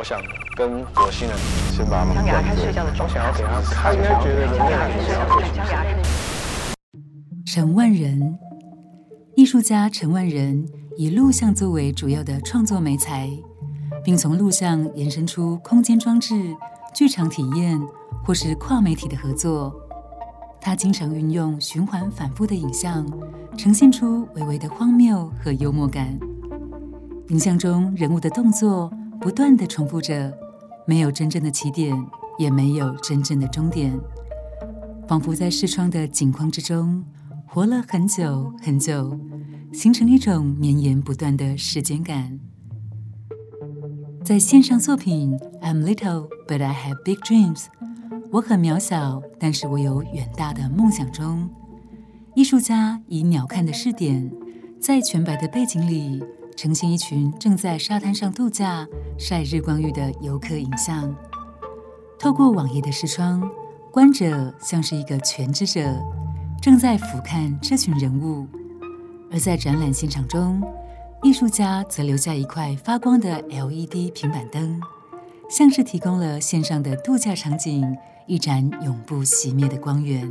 我想跟火星人先把他们想给他看睡觉的状态我想要给他看，应该觉得人类很想要想给他看陈万仁，艺术家陈万仁以录像作为主要的创作媒材，并从录像延伸出空间装置、剧场体验或是跨媒体的合作。他经常运用循环反复的影像，呈现出微微的荒谬和幽默感。影像中人物的动作不断地重复着，没有真正的起点，也没有真正的终点，仿佛在视窗的景框之中。活了很久很久，形成一种绵延不断的时间感。在线上作品《I'm Little But I Have Big Dreams》，我很渺小，但是我有远大的梦想中，艺术家以鸟瞰的视点，在全白的背景里，呈现一群正在沙滩上度假、晒日光浴的游客影像。透过网页的视窗，观者像是一个全知者。正在俯瞰这群人物，而在展览现场中，艺术家则留下一块发光的 LED 平板灯，像是提供了线上的度假场景一盏永不熄灭的光源。